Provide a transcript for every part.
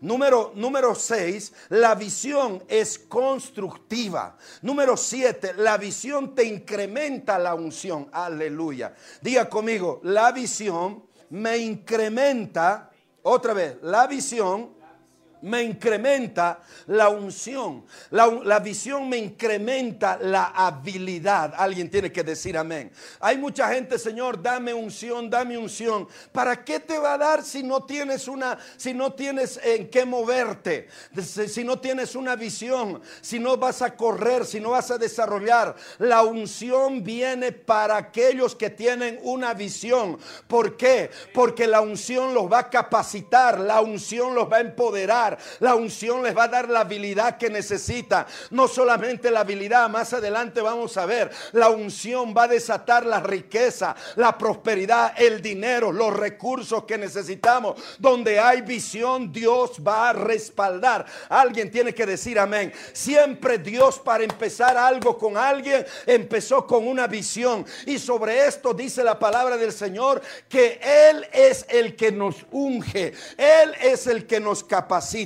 Número, número seis, la visión es constructiva. Número siete, la visión te incrementa la unción. Aleluya. Diga conmigo, la visión me incrementa, otra vez, la visión me incrementa la unción. La, visión me incrementa la habilidad. Alguien tiene que decir amén. Hay mucha gente, Señor, dame unción, dame unción. ¿Para qué te va a dar si no tienes una, si no tienes en qué moverte? Si no tienes una visión, si no vas a correr, si no vas a desarrollar. La unción viene para aquellos que tienen una visión. ¿Por qué? Porque la unción los va a capacitar, la unción los va a empoderar la unción les va a dar la habilidad que necesita. No solamente la habilidad, más adelante vamos a ver, la unción va a desatar la riqueza, la prosperidad, el dinero, los recursos que necesitamos. Donde hay visión, Dios va a respaldar. Alguien tiene que decir amén. Siempre Dios para empezar algo con alguien empezó con una visión. Y sobre esto dice la palabra del Señor que Él es el que nos unge. Él es el que nos capacita.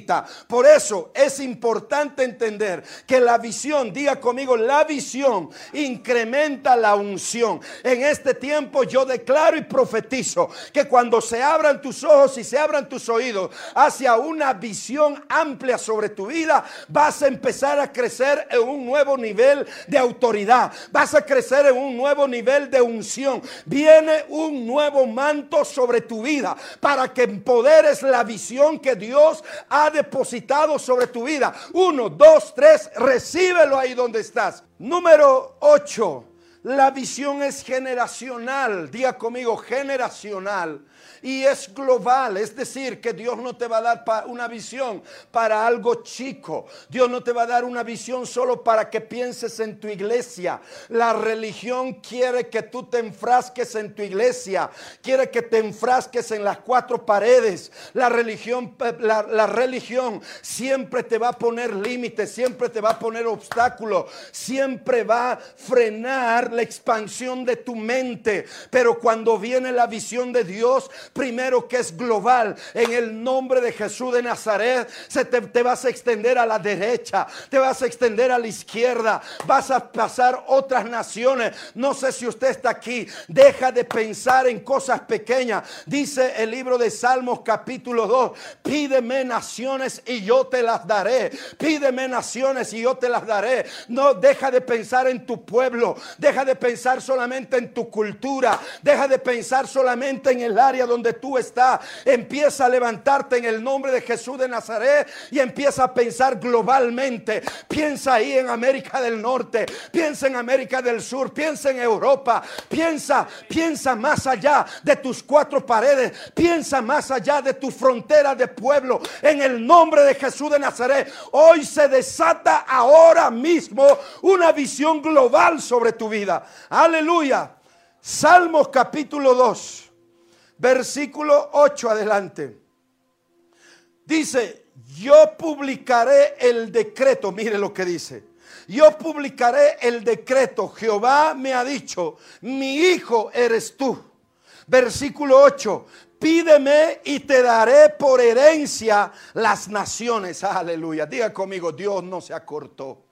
Por eso es importante entender que la visión, diga conmigo, la visión incrementa la unción. En este tiempo yo declaro y profetizo que cuando se abran tus ojos y se abran tus oídos hacia una visión amplia sobre tu vida, vas a empezar a crecer en un nuevo nivel de autoridad. Vas a crecer en un nuevo nivel de unción. Viene un nuevo manto sobre tu vida para que empoderes la visión que Dios ha depositado sobre tu vida. Uno, dos, tres, recíbelo ahí donde estás. Número ocho, la visión es generacional. Diga conmigo, generacional y es global. Es decir, que Dios no te va a dar una visión para algo chico. Dios no te va a dar una visión solo para que pienses en tu iglesia. La religión quiere que tú te enfrasques en tu iglesia. Quiere que te enfrasques en las cuatro paredes. La religión, la, la religión siempre te va a poner límites, siempre te va a poner obstáculos, siempre va a frenar la expansión de tu mente. Pero cuando viene la visión de Dios, primero que es global. En el nombre de Jesús de Nazaret, se te, vas a extender a la derecha, te vas a extender a la izquierda, vas a pasar otras naciones. No sé si usted está aquí, deja de pensar en cosas pequeñas. Dice el libro de Salmos capítulo 2, pídeme naciones y yo te las daré. Pídeme naciones y yo te las daré. No deja de pensar en tu pueblo, deja de pensar solamente en tu cultura, deja de pensar solamente en el área donde tú estás. Empieza a levantarte en el nombre de Jesús de Nazaret y empieza a pensar globalmente. Piensa ahí en América del Norte, piensa en América del Sur, piensa en Europa, piensa, piensa más allá de tus cuatro paredes, piensa más allá de tu frontera de pueblo. En el nombre de Jesús de Nazaret, hoy se desata ahora mismo una visión global sobre tu vida. Aleluya. Salmos capítulo 2 versículo 8 adelante. Dice, yo publicaré el decreto, mire lo que dice. Yo publicaré el decreto. Jehová me ha dicho, mi hijo eres tú. Versículo 8, pídeme y te daré por herencia las naciones. Aleluya. Diga conmigo, Dios no se acortó.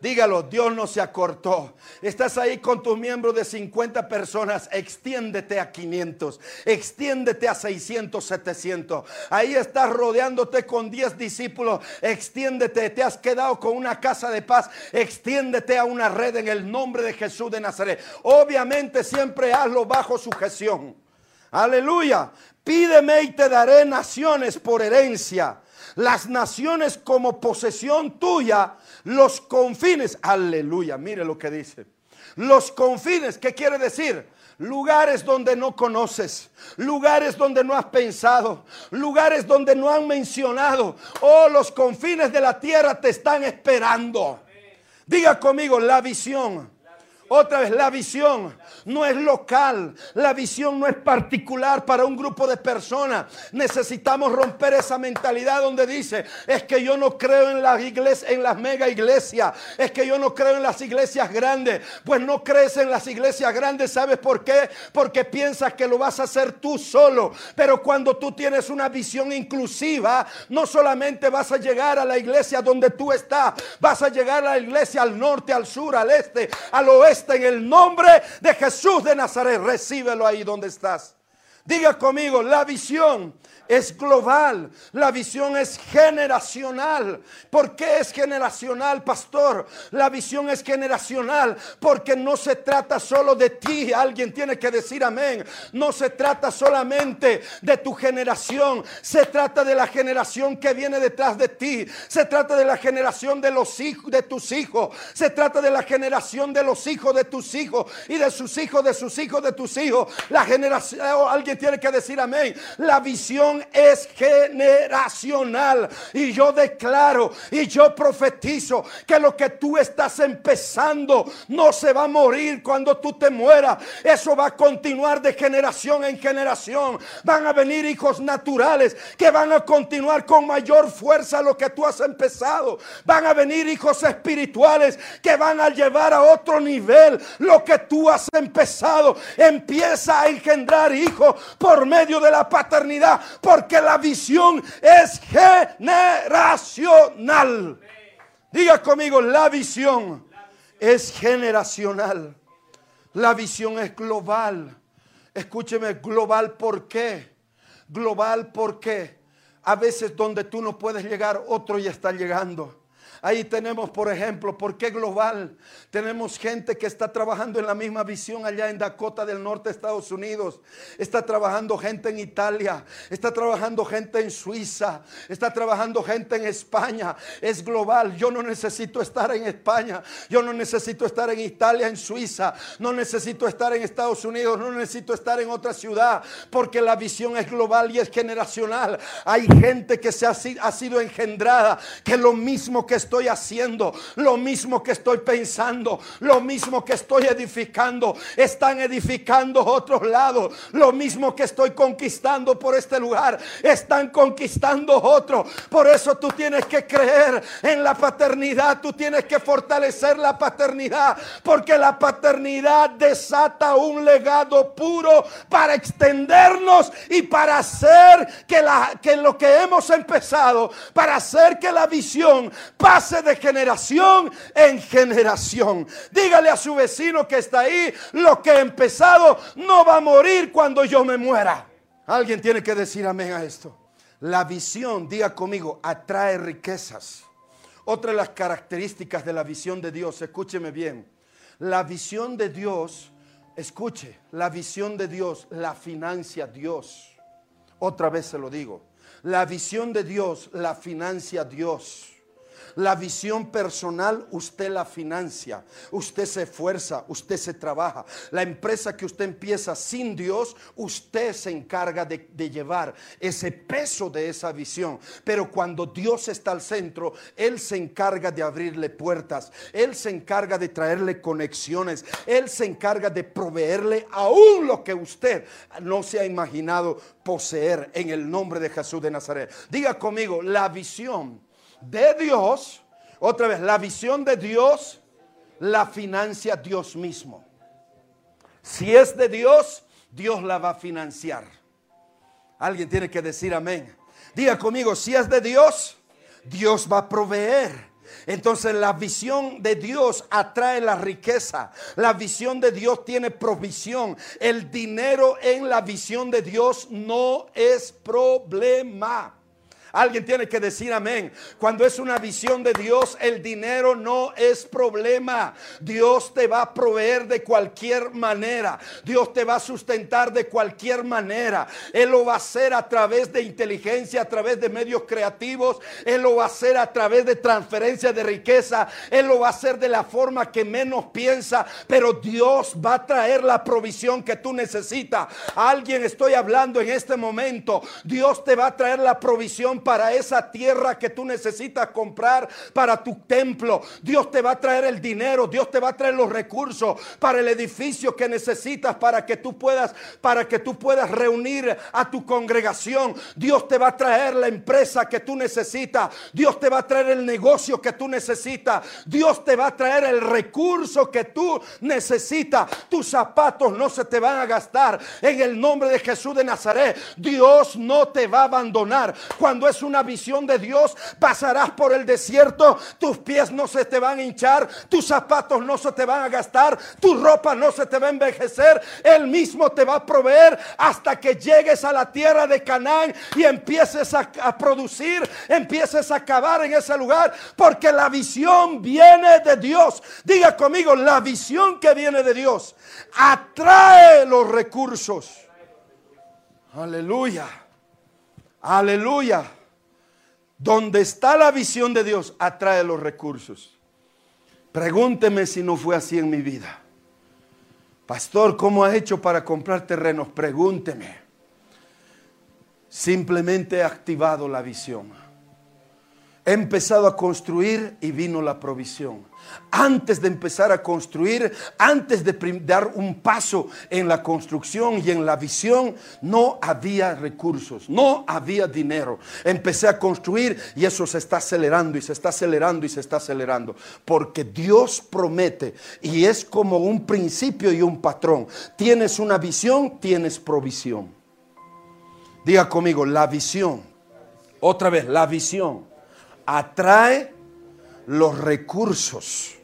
Dígalo, Dios no se acortó. Estás ahí con tus miembros de 50 personas, extiéndete a 500, extiéndete a 600, 700. Ahí estás rodeándote con 10 discípulos, extiéndete. Te has quedado con una casa de paz, extiéndete a una red en el nombre de Jesús de Nazaret. Obviamente siempre hazlo bajo sujeción. Aleluya. Pídeme y te daré naciones por herencia las naciones como posesión tuya, los confines, aleluya, mire lo que dice. Los confines, ¿qué quiere decir? Lugares donde no conoces, lugares donde no has pensado, lugares donde no han mencionado. Oh, los confines de la tierra te están esperando. Diga conmigo, la visión Otra vez, la visión no es local, la visión no es particular para un grupo de personas. Necesitamos romper esa mentalidad donde dice, es que yo no creo en las iglesias, en las mega iglesias, es que yo no creo en las iglesias grandes. Pues no crees en las iglesias grandes, ¿sabes por qué? Porque piensas que lo vas a hacer tú solo. Pero cuando tú tienes una visión inclusiva, no solamente vas a llegar a la iglesia donde tú estás, vas a llegar a la iglesia al norte, al sur, al este, al oeste en el nombre de Jesús de Nazaret. Recíbelo ahí donde estás. Diga conmigo, la visión es global, la visión es generacional. ¿Por qué es generacional, pastor? La visión es generacional porque no se trata solo de ti, alguien tiene que decir amén. No se trata solamente de tu generación, se trata de la generación que viene detrás de ti, se trata de la generación de los hijos de tus hijos, se trata de la generación de los hijos de tus hijos y de sus hijos de sus hijos de tus hijos. La generación, alguien tiene que decir amén. La visión es generacional. Y yo declaro y yo profetizo que lo que tú estás empezando no se va a morir cuando tú te mueras. Eso va a continuar de generación en generación. Van a venir hijos naturales que van a continuar con mayor fuerza lo que tú has empezado. Van a venir hijos espirituales que van a llevar a otro nivel lo que tú has empezado. Empieza a engendrar hijos por medio de la paternidad porque la visión es generacional. Diga conmigo, la visión es generacional. La visión es global. Escúcheme, global, ¿por qué? Global, ¿por qué? A veces donde tú no puedes llegar, otro ya está llegando. Ahí tenemos, por ejemplo, ¿por qué global? Tenemos gente que está trabajando en la misma visión allá en Dakota del Norte, Estados Unidos. Está trabajando gente en Italia. Está trabajando gente en Suiza. Está trabajando gente en España. Es global. Yo no necesito estar en España. Yo no necesito estar en Italia, en Suiza. No necesito estar en Estados Unidos. No necesito estar en otra ciudad. Porque la visión es global y es generacional. Hay gente que se ha, ha sido engendrada. Que lo mismo que estoy estoy haciendo, lo mismo que estoy pensando, lo mismo que estoy edificando, están edificando otros lados, lo mismo que estoy conquistando por este lugar, están conquistando otro. Por eso tú tienes que creer en la paternidad, tú tienes que fortalecer la paternidad, porque la paternidad desata un legado puro para extendernos y para hacer que, la, que lo que hemos empezado, para hacer que la visión pase de generación en generación. Dígale a su vecino que está ahí, lo que he empezado no va a morir cuando yo me muera. Alguien tiene que decir amén a esto. La visión, diga conmigo, atrae riquezas. Otra de las características de la visión de Dios, escúcheme bien, la visión de Dios, escuche, la visión de Dios la financia Dios. Otra vez se lo digo, la visión de Dios la financia Dios. La visión personal usted la financia, usted se esfuerza, usted se trabaja. La empresa que usted empieza sin Dios, usted se encarga de, llevar ese peso de esa visión. Pero cuando Dios está al centro, Él se encarga de abrirle puertas, Él se encarga de traerle conexiones, Él se encarga de proveerle aún lo que usted no se ha imaginado poseer en el nombre de Jesús de Nazaret. Diga conmigo, la visión de Dios, otra vez, la visión de Dios la financia Dios mismo. Si es de Dios, Dios la va a financiar. Alguien tiene que decir amén. Diga conmigo, si es de Dios, Dios va a proveer. Entonces la visión de Dios atrae la riqueza. La visión de Dios tiene provisión. El dinero en la visión de Dios no es problema. Alguien tiene que decir amén. Cuando es una visión de Dios, el dinero no es problema. Dios te va a proveer de cualquier manera. Dios te va a sustentar de cualquier manera. Él lo va a hacer a través de inteligencia, a través de medios creativos. Él lo va a hacer a través de transferencia de riqueza. Él lo va a hacer de la forma que menos piensa. Pero Dios va a traer la provisión que tú necesitas. alguien estoy hablando en este momento. Dios te va a traer la provisión para esa tierra que tú necesitas comprar para tu templo. Dios te va a traer el dinero, Dios te va a traer los recursos para el edificio que necesitas para que tú puedas para que tú puedas reunir a tu congregación. Dios te va a traer la empresa que tú necesitas. Dios te va a traer el negocio que tú necesitas. Dios te va a traer el recurso que tú necesitas. Tus zapatos no se te van a gastar. En el nombre de Jesús de Nazaret, Dios no te va a abandonar. Cuando es una visión de Dios, pasarás por el desierto. Tus pies no se te van a hinchar. Tus zapatos no se te van a gastar. Tu ropa no se te va a envejecer. Él mismo te va a proveer hasta que llegues a la tierra de Canaán y empieces a, a producir, empieces a acabar en ese lugar. Porque la visión viene de Dios. Diga conmigo, la visión que viene de Dios atrae los recursos. Aleluya. Aleluya. Donde está la visión de Dios, atrae los recursos. Pregúnteme si no fue así en mi vida. Pastor, ¿cómo ha hecho para comprar terrenos? Pregúnteme. Simplemente he activado la visión. He empezado a construir y vino la provisión. Antes de empezar a construir, antes de dar un paso en la construcción y en la visión, no había recursos, no había dinero. Empecé a construir y eso se está acelerando y se está acelerando y se está acelerando. Porque Dios promete y es como un principio y un patrón. Tienes una visión, tienes provisión. Diga conmigo, la visión. Otra vez, la visión atrae los recursos.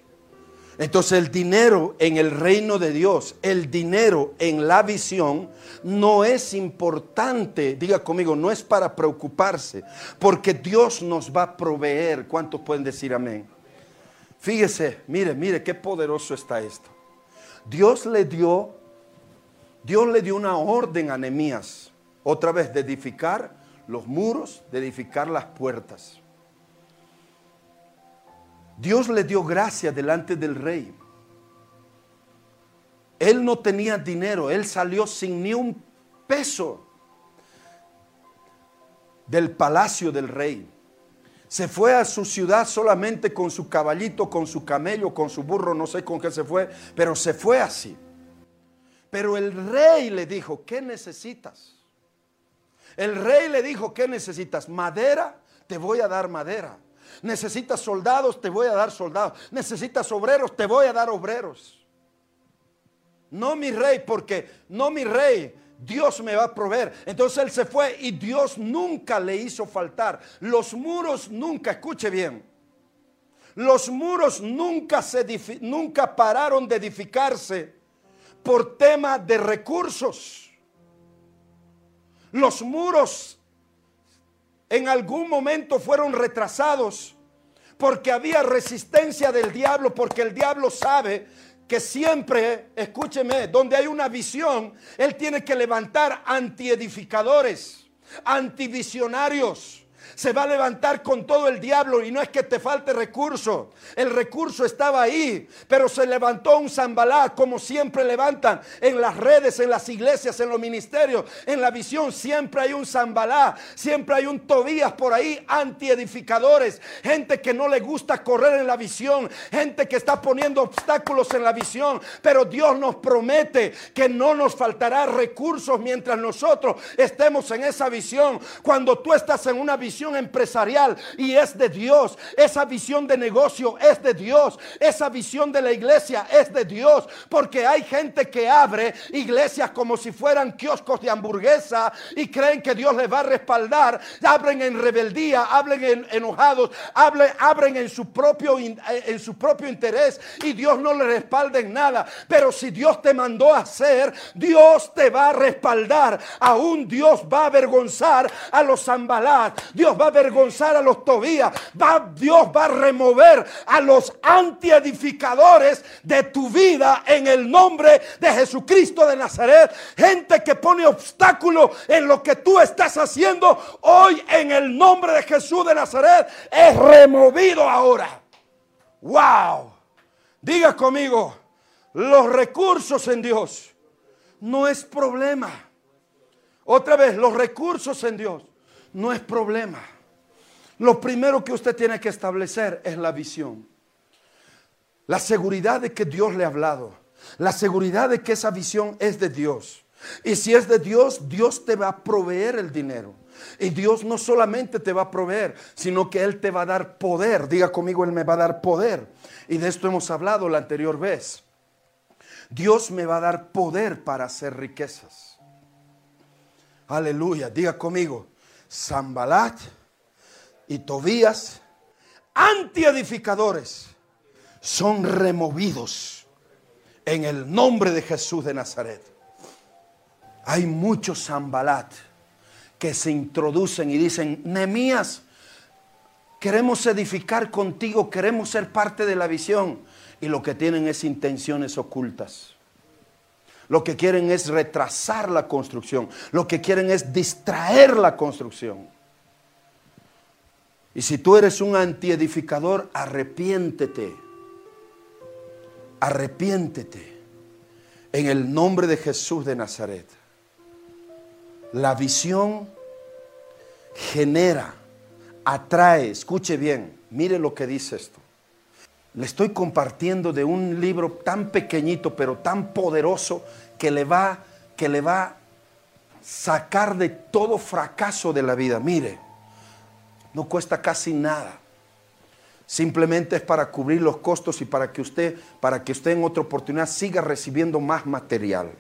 Entonces el dinero en el reino de Dios, el dinero en la visión, no es importante, diga conmigo, no es para preocuparse, porque Dios nos va a proveer. ¿Cuántos pueden decir amén? Fíjese, mire, mire qué poderoso está esto. Dios le dio, Dios le dio una orden a Nehemías, otra vez, de edificar los muros, de edificar las puertas. Dios le dio gracia delante del rey. Él no tenía dinero, él salió sin ni un peso del palacio del rey. Se fue a su ciudad solamente con su caballito, con su camello, con su burro, no sé con qué se fue, pero se fue así. Pero el rey le dijo, ¿qué necesitas? El rey le dijo, ¿qué necesitas? Madera, te voy a dar madera. Necesitas soldados, te voy a dar soldados. Necesitas obreros, te voy a dar obreros. No mi rey, porque no mi rey, Dios me va a proveer. Entonces él se fue y Dios nunca le hizo faltar. Los muros nunca, escuche bien. Los muros nunca se nunca pararon de edificarse por tema de recursos. Los muros en algún momento fueron retrasados porque había resistencia del diablo, porque el diablo sabe que siempre, escúcheme, donde hay una visión, él tiene que levantar antiedificadores, antivisionarios se va a levantar con todo el diablo y no es que te falte recurso. El recurso estaba ahí, pero se levantó un zambalá como siempre levantan en las redes, en las iglesias, en los ministerios, en la visión. Siempre hay un zambalá, siempre hay un Tobías por ahí, antiedificadores, gente que no le gusta correr en la visión, gente que está poniendo obstáculos en la visión. Pero Dios nos promete que no nos faltará recursos mientras nosotros estemos en esa visión. Cuando tú estás en una visión, empresarial y es de Dios. Esa visión de negocio es de Dios. Esa visión de la iglesia es de Dios. Porque hay gente que abre iglesias como si fueran kioscos de hamburguesa y creen que Dios les va a respaldar. Abren en rebeldía, hablen en, enojados, hablen, abren en su, propio, en su propio interés y Dios no le respalda en nada. Pero si Dios te mandó a hacer, Dios te va a respaldar. Aún Dios va a avergonzar a los zambalat. Dios va a avergonzar a los Tobías. Va, Dios va a remover a los antiedificadores de tu vida en el nombre de Jesucristo de Nazaret. Gente que pone obstáculo en lo que tú estás haciendo hoy en el nombre de Jesús de Nazaret es removido ahora. Wow. Diga conmigo, los recursos en Dios no es problema. Otra vez, los recursos en Dios no es problema. Lo primero que usted tiene que establecer es la visión. La seguridad de que Dios le ha hablado. La seguridad de que esa visión es de Dios. Y si es de Dios, Dios te va a proveer el dinero. Y Dios no solamente te va a proveer, sino que Él te va a dar poder. Diga conmigo, Él me va a dar poder. Y de esto hemos hablado la anterior vez. Dios me va a dar poder para hacer riquezas. Aleluya. Diga conmigo, Zambalat y Tobías, antiedificadores, son removidos en el nombre de Jesús de Nazaret. Hay muchos Zambalat que se introducen y dicen, Nemías, queremos edificar contigo, queremos ser parte de la visión. Y lo que tienen es intenciones ocultas. Lo que quieren es retrasar la construcción. Lo que quieren es distraer la construcción. Y si tú eres un antiedificador, arrepiéntete. Arrepiéntete en el nombre de Jesús de Nazaret. La visión genera, atrae, escuche bien, mire lo que dice esto. Le estoy compartiendo de un libro tan pequeñito pero tan poderoso que le va que le va a sacar de todo fracaso de la vida. Mire, no cuesta casi nada. Simplemente es para cubrir los costos y para que usted para que usted en otra oportunidad siga recibiendo más material.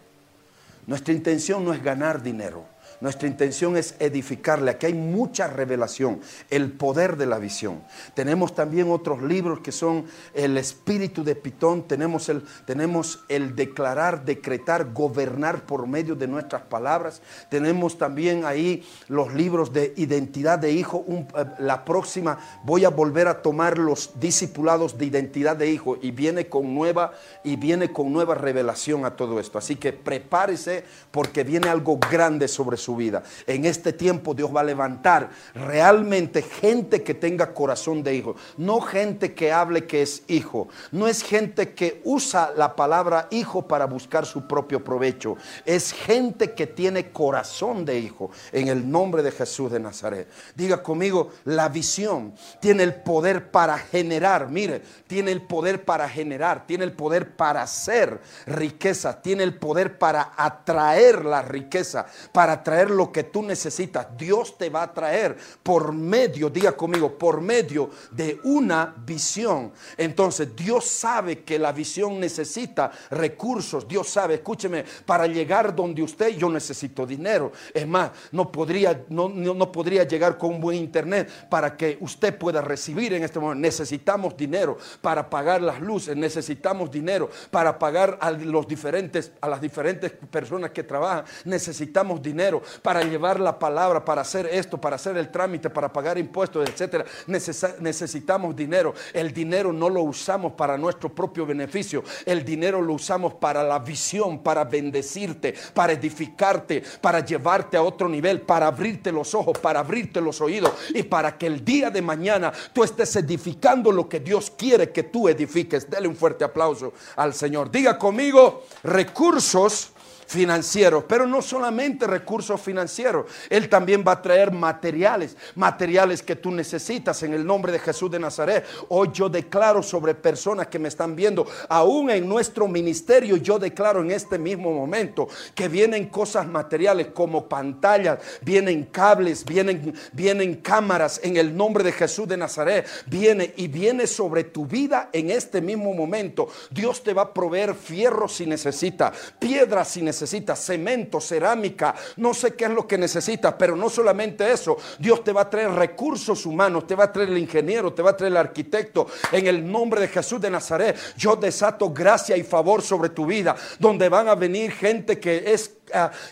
Nuestra intención no es ganar dinero. Nuestra intención es edificarle. Aquí hay mucha revelación, el poder de la visión. Tenemos también otros libros que son el espíritu de Pitón, tenemos el, tenemos el declarar, decretar, gobernar por medio de nuestras palabras. Tenemos también ahí los libros de identidad de hijo. Eh, la próxima voy a volver a tomar los discipulados de identidad de hijo y viene con nueva y viene con nueva revelación a todo esto. Así que prepárese porque viene algo grande sobre su vida. En este tiempo Dios va a levantar realmente gente que tenga corazón de hijo, no gente que hable que es hijo, no es gente que usa la palabra hijo para buscar su propio provecho, es gente que tiene corazón de hijo en el nombre de Jesús de Nazaret. Diga conmigo, la visión tiene el poder para generar, mire, tiene el poder para generar, tiene el poder para hacer riqueza, tiene el poder para atraer la riqueza, para atraer lo que tú necesitas. Dios te va a traer por medio, diga conmigo, por medio de una visión. Entonces Dios sabe que la visión necesita recursos. Dios sabe, escúcheme, para llegar donde usted yo necesito dinero. Es más, no podría, no, no, podría llegar con un buen internet para que usted pueda recibir en este momento. Necesitamos dinero para pagar las luces, necesitamos dinero para pagar a los diferentes, a las diferentes personas que trabajan. Necesitamos dinero para llevar la palabra, para hacer esto, para hacer el trámite, para pagar impuestos, etcétera. necesitamos dinero. El dinero no lo usamos para nuestro propio beneficio. El dinero lo usamos para la visión, para bendecirte, para edificarte, para llevarte a otro nivel, para abrirte los ojos, para abrirte los oídos y para que el día de mañana tú estés edificando lo que Dios quiere que tú edifiques. Dele un fuerte aplauso al Señor. Diga conmigo, recursos financieros, pero no solamente recursos financieros, Él también va a traer materiales, materiales que tú necesitas en el nombre de Jesús de Nazaret. Hoy yo declaro sobre personas que me están viendo, aún en nuestro ministerio, yo declaro en este mismo momento que vienen cosas materiales como pantallas, vienen cables, vienen, vienen cámaras en el nombre de Jesús de Nazaret, viene y viene sobre tu vida en este mismo momento. Dios te va a proveer fierro si necesita, piedras si necesita necesitas, cemento, cerámica, no sé qué es lo que necesitas, pero no solamente eso, Dios te va a traer recursos humanos, te va a traer el ingeniero, te va a traer el arquitecto. En el nombre de Jesús de Nazaret, yo desato gracia y favor sobre tu vida, donde van a venir gente que es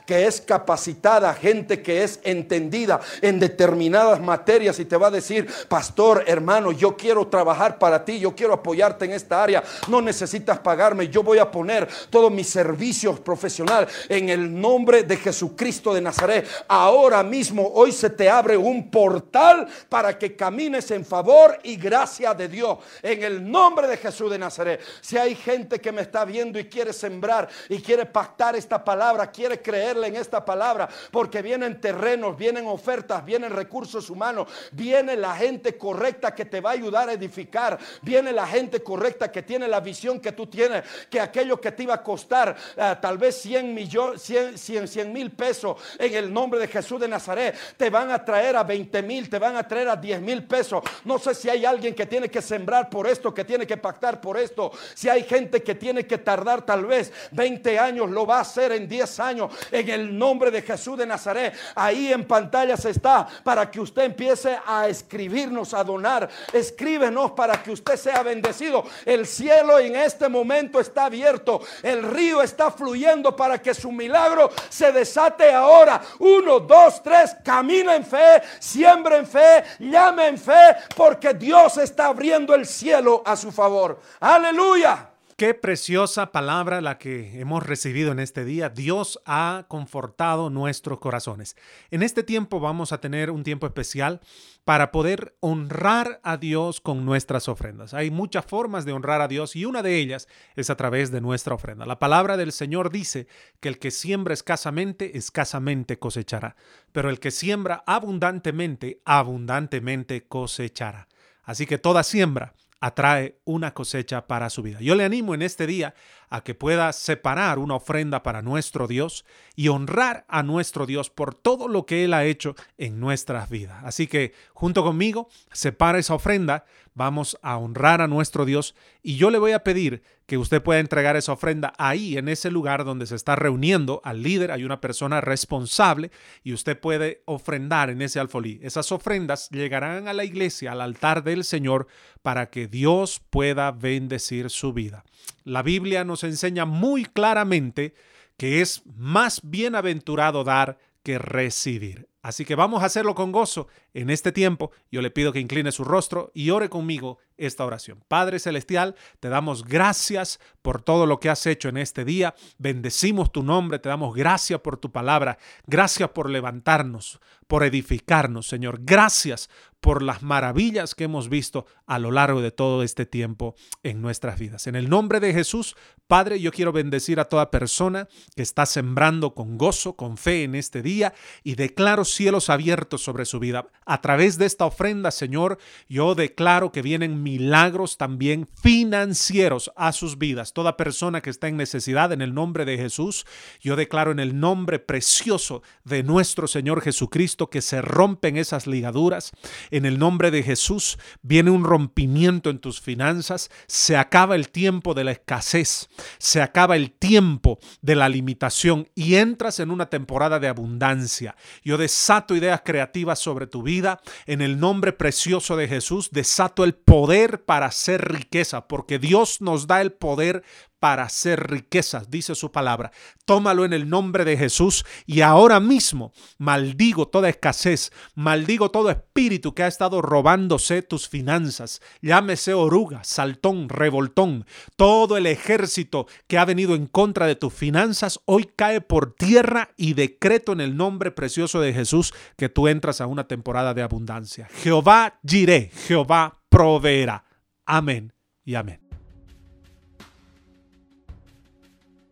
que es capacitada, gente que es entendida en determinadas materias y te va a decir, pastor, hermano, yo quiero trabajar para ti, yo quiero apoyarte en esta área, no necesitas pagarme, yo voy a poner todos mis servicios profesionales en el nombre de Jesucristo de Nazaret. Ahora mismo, hoy se te abre un portal para que camines en favor y gracia de Dios, en el nombre de Jesús de Nazaret. Si hay gente que me está viendo y quiere sembrar y quiere pactar esta palabra, quiere quiere creerle en esta palabra, porque vienen terrenos, vienen ofertas, vienen recursos humanos, viene la gente correcta que te va a ayudar a edificar, viene la gente correcta que tiene la visión que tú tienes, que aquello que te iba a costar eh, tal vez 100 millones, 100, mil pesos en el nombre de Jesús de Nazaret, te van a traer a 20 mil, te van a traer a 10 mil pesos. No sé si hay alguien que tiene que sembrar por esto, que tiene que pactar por esto, si hay gente que tiene que tardar tal vez 20 años, lo va a hacer en 10 años, en el nombre de Jesús de Nazaret. Ahí en pantalla se está para que usted empiece a escribirnos, a donar. Escríbenos para que usted sea bendecido. El cielo en este momento está abierto. El río está fluyendo para que su milagro se desate ahora. Uno, dos, tres. Camina en fe, siembra en fe, llame en fe, porque Dios está abriendo el cielo a su favor. Aleluya. Qué preciosa palabra la que hemos recibido en este día. Dios ha confortado nuestros corazones. En este tiempo vamos a tener un tiempo especial para poder honrar a Dios con nuestras ofrendas. Hay muchas formas de honrar a Dios y una de ellas es a través de nuestra ofrenda. La palabra del Señor dice que el que siembra escasamente, escasamente cosechará, pero el que siembra abundantemente, abundantemente cosechará. Así que toda siembra atrae una cosecha para su vida. Yo le animo en este día a que pueda separar una ofrenda para nuestro Dios y honrar a nuestro Dios por todo lo que Él ha hecho en nuestras vidas. Así que junto conmigo, separa esa ofrenda, vamos a honrar a nuestro Dios y yo le voy a pedir que usted pueda entregar esa ofrenda ahí, en ese lugar donde se está reuniendo al líder, hay una persona responsable y usted puede ofrendar en ese alfolí. Esas ofrendas llegarán a la iglesia, al altar del Señor, para que Dios pueda bendecir su vida. La Biblia nos enseña muy claramente que es más bienaventurado dar que recibir. Así que vamos a hacerlo con gozo en este tiempo. Yo le pido que incline su rostro y ore conmigo esta oración. Padre Celestial, te damos gracias por todo lo que has hecho en este día. Bendecimos tu nombre, te damos gracias por tu palabra. Gracias por levantarnos, por edificarnos, Señor. Gracias por las maravillas que hemos visto a lo largo de todo este tiempo en nuestras vidas. En el nombre de Jesús, Padre, yo quiero bendecir a toda persona que está sembrando con gozo, con fe en este día y declaro cielos abiertos sobre su vida. A través de esta ofrenda, Señor, yo declaro que vienen milagros también financieros a sus vidas. Toda persona que está en necesidad, en el nombre de Jesús, yo declaro en el nombre precioso de nuestro Señor Jesucristo que se rompen esas ligaduras. En el nombre de Jesús viene un rompimiento en tus finanzas. Se acaba el tiempo de la escasez. Se acaba el tiempo de la limitación y entras en una temporada de abundancia. Yo desato ideas creativas sobre tu vida. En el nombre precioso de Jesús, desato el poder para hacer riqueza, porque Dios nos da el poder para hacer riquezas, dice su palabra. Tómalo en el nombre de Jesús y ahora mismo maldigo toda escasez, maldigo todo espíritu que ha estado robándose tus finanzas, llámese oruga, saltón, revoltón, todo el ejército que ha venido en contra de tus finanzas, hoy cae por tierra y decreto en el nombre precioso de Jesús que tú entras a una temporada de abundancia. Jehová diré, Jehová proveerá. Amén y amén.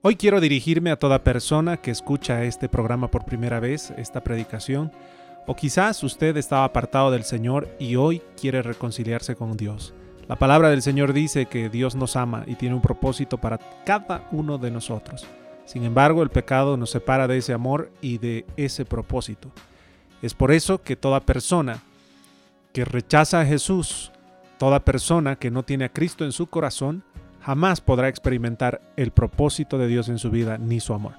Hoy quiero dirigirme a toda persona que escucha este programa por primera vez, esta predicación, o quizás usted estaba apartado del Señor y hoy quiere reconciliarse con Dios. La palabra del Señor dice que Dios nos ama y tiene un propósito para cada uno de nosotros. Sin embargo, el pecado nos separa de ese amor y de ese propósito. Es por eso que toda persona que rechaza a Jesús Toda persona que no tiene a Cristo en su corazón jamás podrá experimentar el propósito de Dios en su vida ni su amor.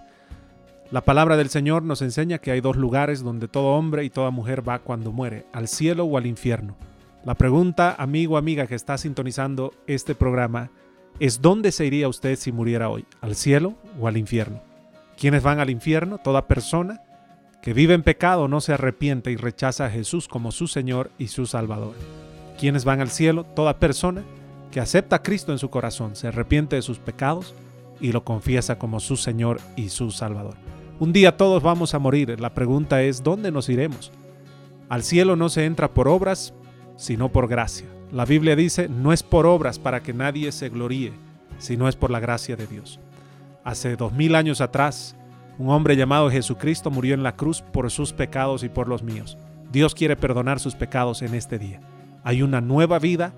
La palabra del Señor nos enseña que hay dos lugares donde todo hombre y toda mujer va cuando muere, al cielo o al infierno. La pregunta, amigo amiga que está sintonizando este programa, es ¿dónde se iría usted si muriera hoy? ¿Al cielo o al infierno? ¿Quiénes van al infierno? Toda persona que vive en pecado no se arrepiente y rechaza a Jesús como su Señor y su Salvador quienes van al cielo, toda persona que acepta a Cristo en su corazón, se arrepiente de sus pecados y lo confiesa como su Señor y su Salvador. Un día todos vamos a morir. La pregunta es, ¿dónde nos iremos? Al cielo no se entra por obras, sino por gracia. La Biblia dice, no es por obras para que nadie se gloríe, sino es por la gracia de Dios. Hace dos mil años atrás, Un hombre llamado Jesucristo murió en la cruz por sus pecados y por los míos. Dios quiere perdonar sus pecados en este día. Hay una nueva vida,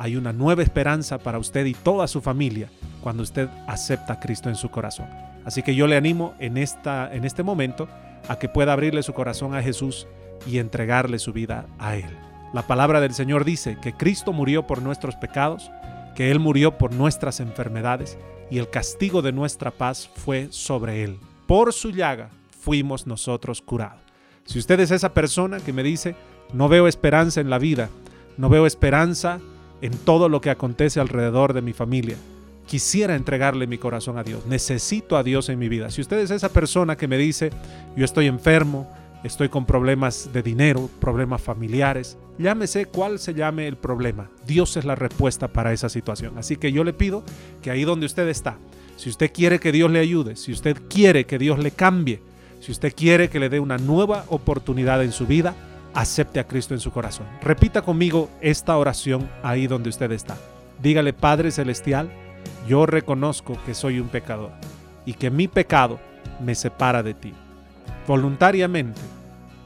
hay una nueva esperanza para usted y toda su familia cuando usted acepta a Cristo en su corazón. Así que yo le animo en, esta, en este momento a que pueda abrirle su corazón a Jesús y entregarle su vida a Él. La palabra del Señor dice que Cristo murió por nuestros pecados, que Él murió por nuestras enfermedades y el castigo de nuestra paz fue sobre Él. Por su llaga fuimos nosotros curados. Si usted es esa persona que me dice, no veo esperanza en la vida, no veo esperanza en todo lo que acontece alrededor de mi familia, quisiera entregarle mi corazón a Dios, necesito a Dios en mi vida. Si usted es esa persona que me dice, yo estoy enfermo, estoy con problemas de dinero, problemas familiares, llámese cuál se llame el problema. Dios es la respuesta para esa situación. Así que yo le pido que ahí donde usted está, si usted quiere que Dios le ayude, si usted quiere que Dios le cambie, si usted quiere que le dé una nueva oportunidad en su vida, acepte a Cristo en su corazón. Repita conmigo esta oración ahí donde usted está. Dígale, Padre Celestial, yo reconozco que soy un pecador y que mi pecado me separa de ti. Voluntariamente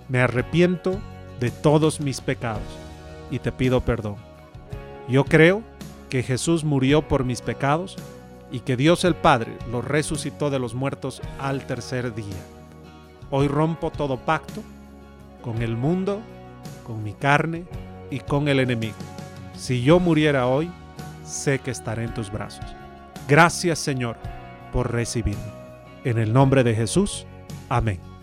me arrepiento de todos mis pecados y te pido perdón. Yo creo que Jesús murió por mis pecados y que Dios el Padre lo resucitó de los muertos al tercer día. Hoy rompo todo pacto con el mundo, con mi carne y con el enemigo. Si yo muriera hoy, sé que estaré en tus brazos. Gracias Señor por recibirme. En el nombre de Jesús. Amén.